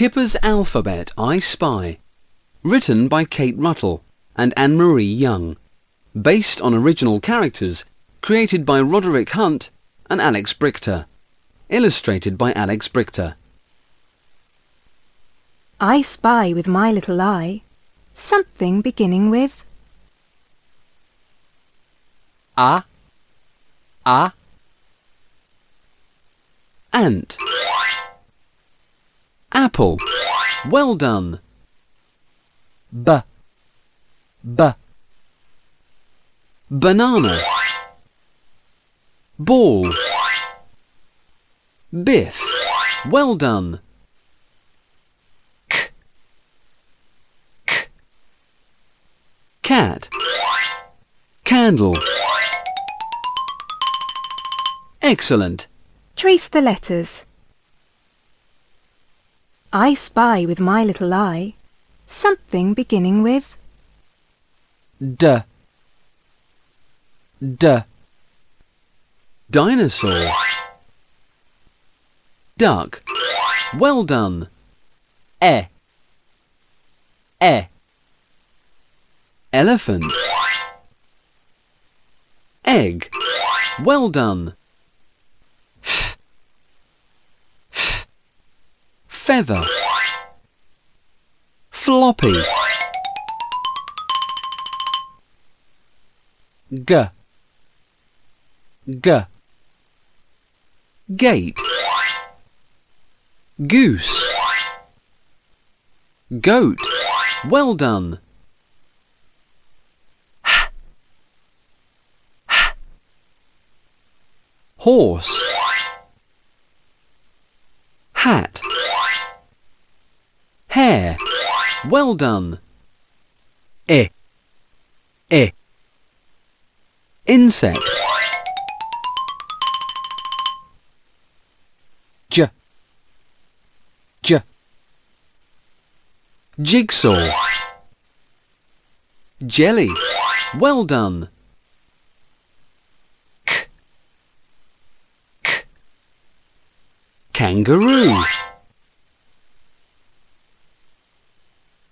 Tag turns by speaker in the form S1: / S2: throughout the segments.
S1: Kipper's Alphabet I Spy. Written by Kate Ruttle and Annemarie Young. Based on original characters created by Roderick Hunt and Alex Brychta. Illustrated by Alex Brychta.
S2: I spy with my little eye something beginning with
S1: A. A. Ant. Apple. Well done. B. B. Banana. Ball. Biff. Well done. K. K. Cat. Candle. Excellent.
S2: Trace the letters. I spy with my little eye something beginning with
S1: D. D. Dinosaur. Duck. Well done. E. E. Elephant. Egg. Well done. Feather. Floppy. G. G. Gate. Goose. Goat. Well done. Horse. Hat. Hair. Well done. I. I. Insect. J. J. Jigsaw. Jelly. Well done. K. K. Kangaroo.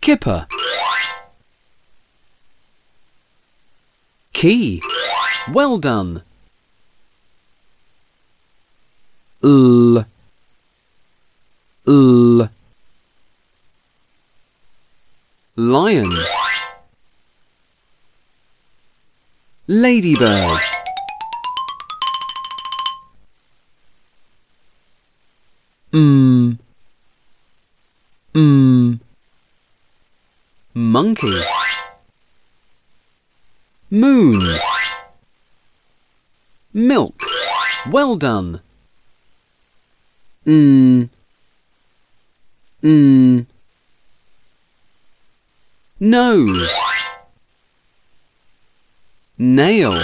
S1: Kipper. Key. Well done. L. L. Lion. Ladybird. Monkey. Moon. Milk. Well done. Mm. Mm. Nose. Nail.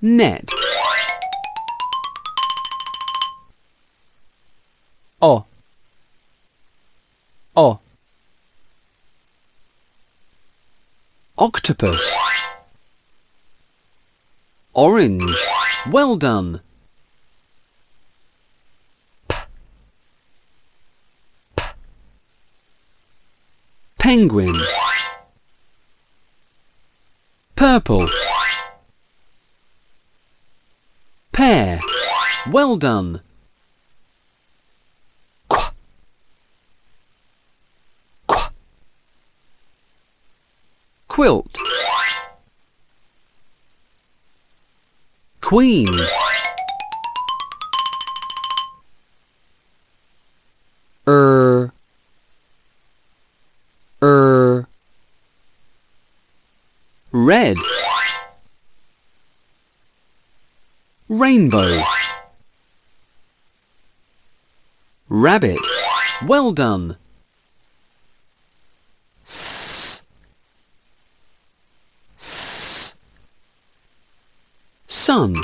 S1: Net. oh O. Octopus. Orange. Well done. P. P. Penguin. Purple. Pear. Well done. Quilt. Queen. Er. Er. Red. Rainbow. Rabbit. Well done. S. S. Sun.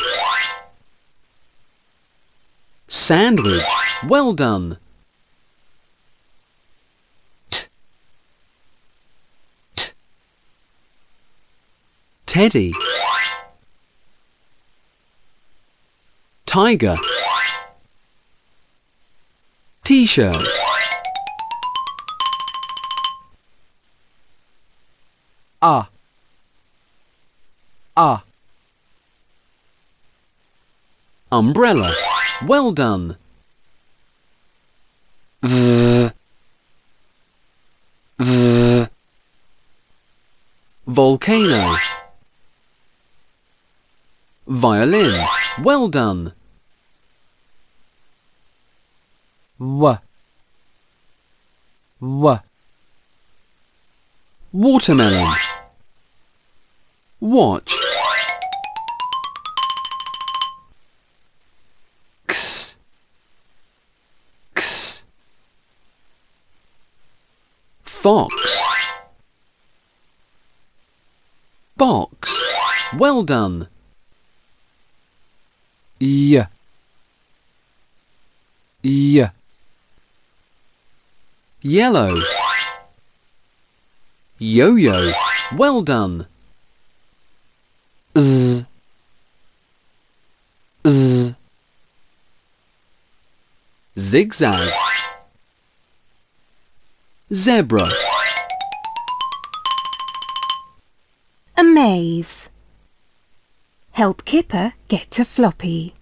S1: Sandwich. Well done. T. T. Teddy. Tiger. T-shirt.
S3: Ah. A.
S1: Umbrella. Well done.
S3: V. V.
S1: Volcano. Violin. Well done.
S3: W. W.
S1: Watermelon. Watch. Fox. Box. Well done.
S3: Y. Y.
S1: Yellow. Yo-yo. Well done.
S3: Z. Z.
S1: Zigzag. Zebra.
S2: Amaze. Help Kipper get to floppy.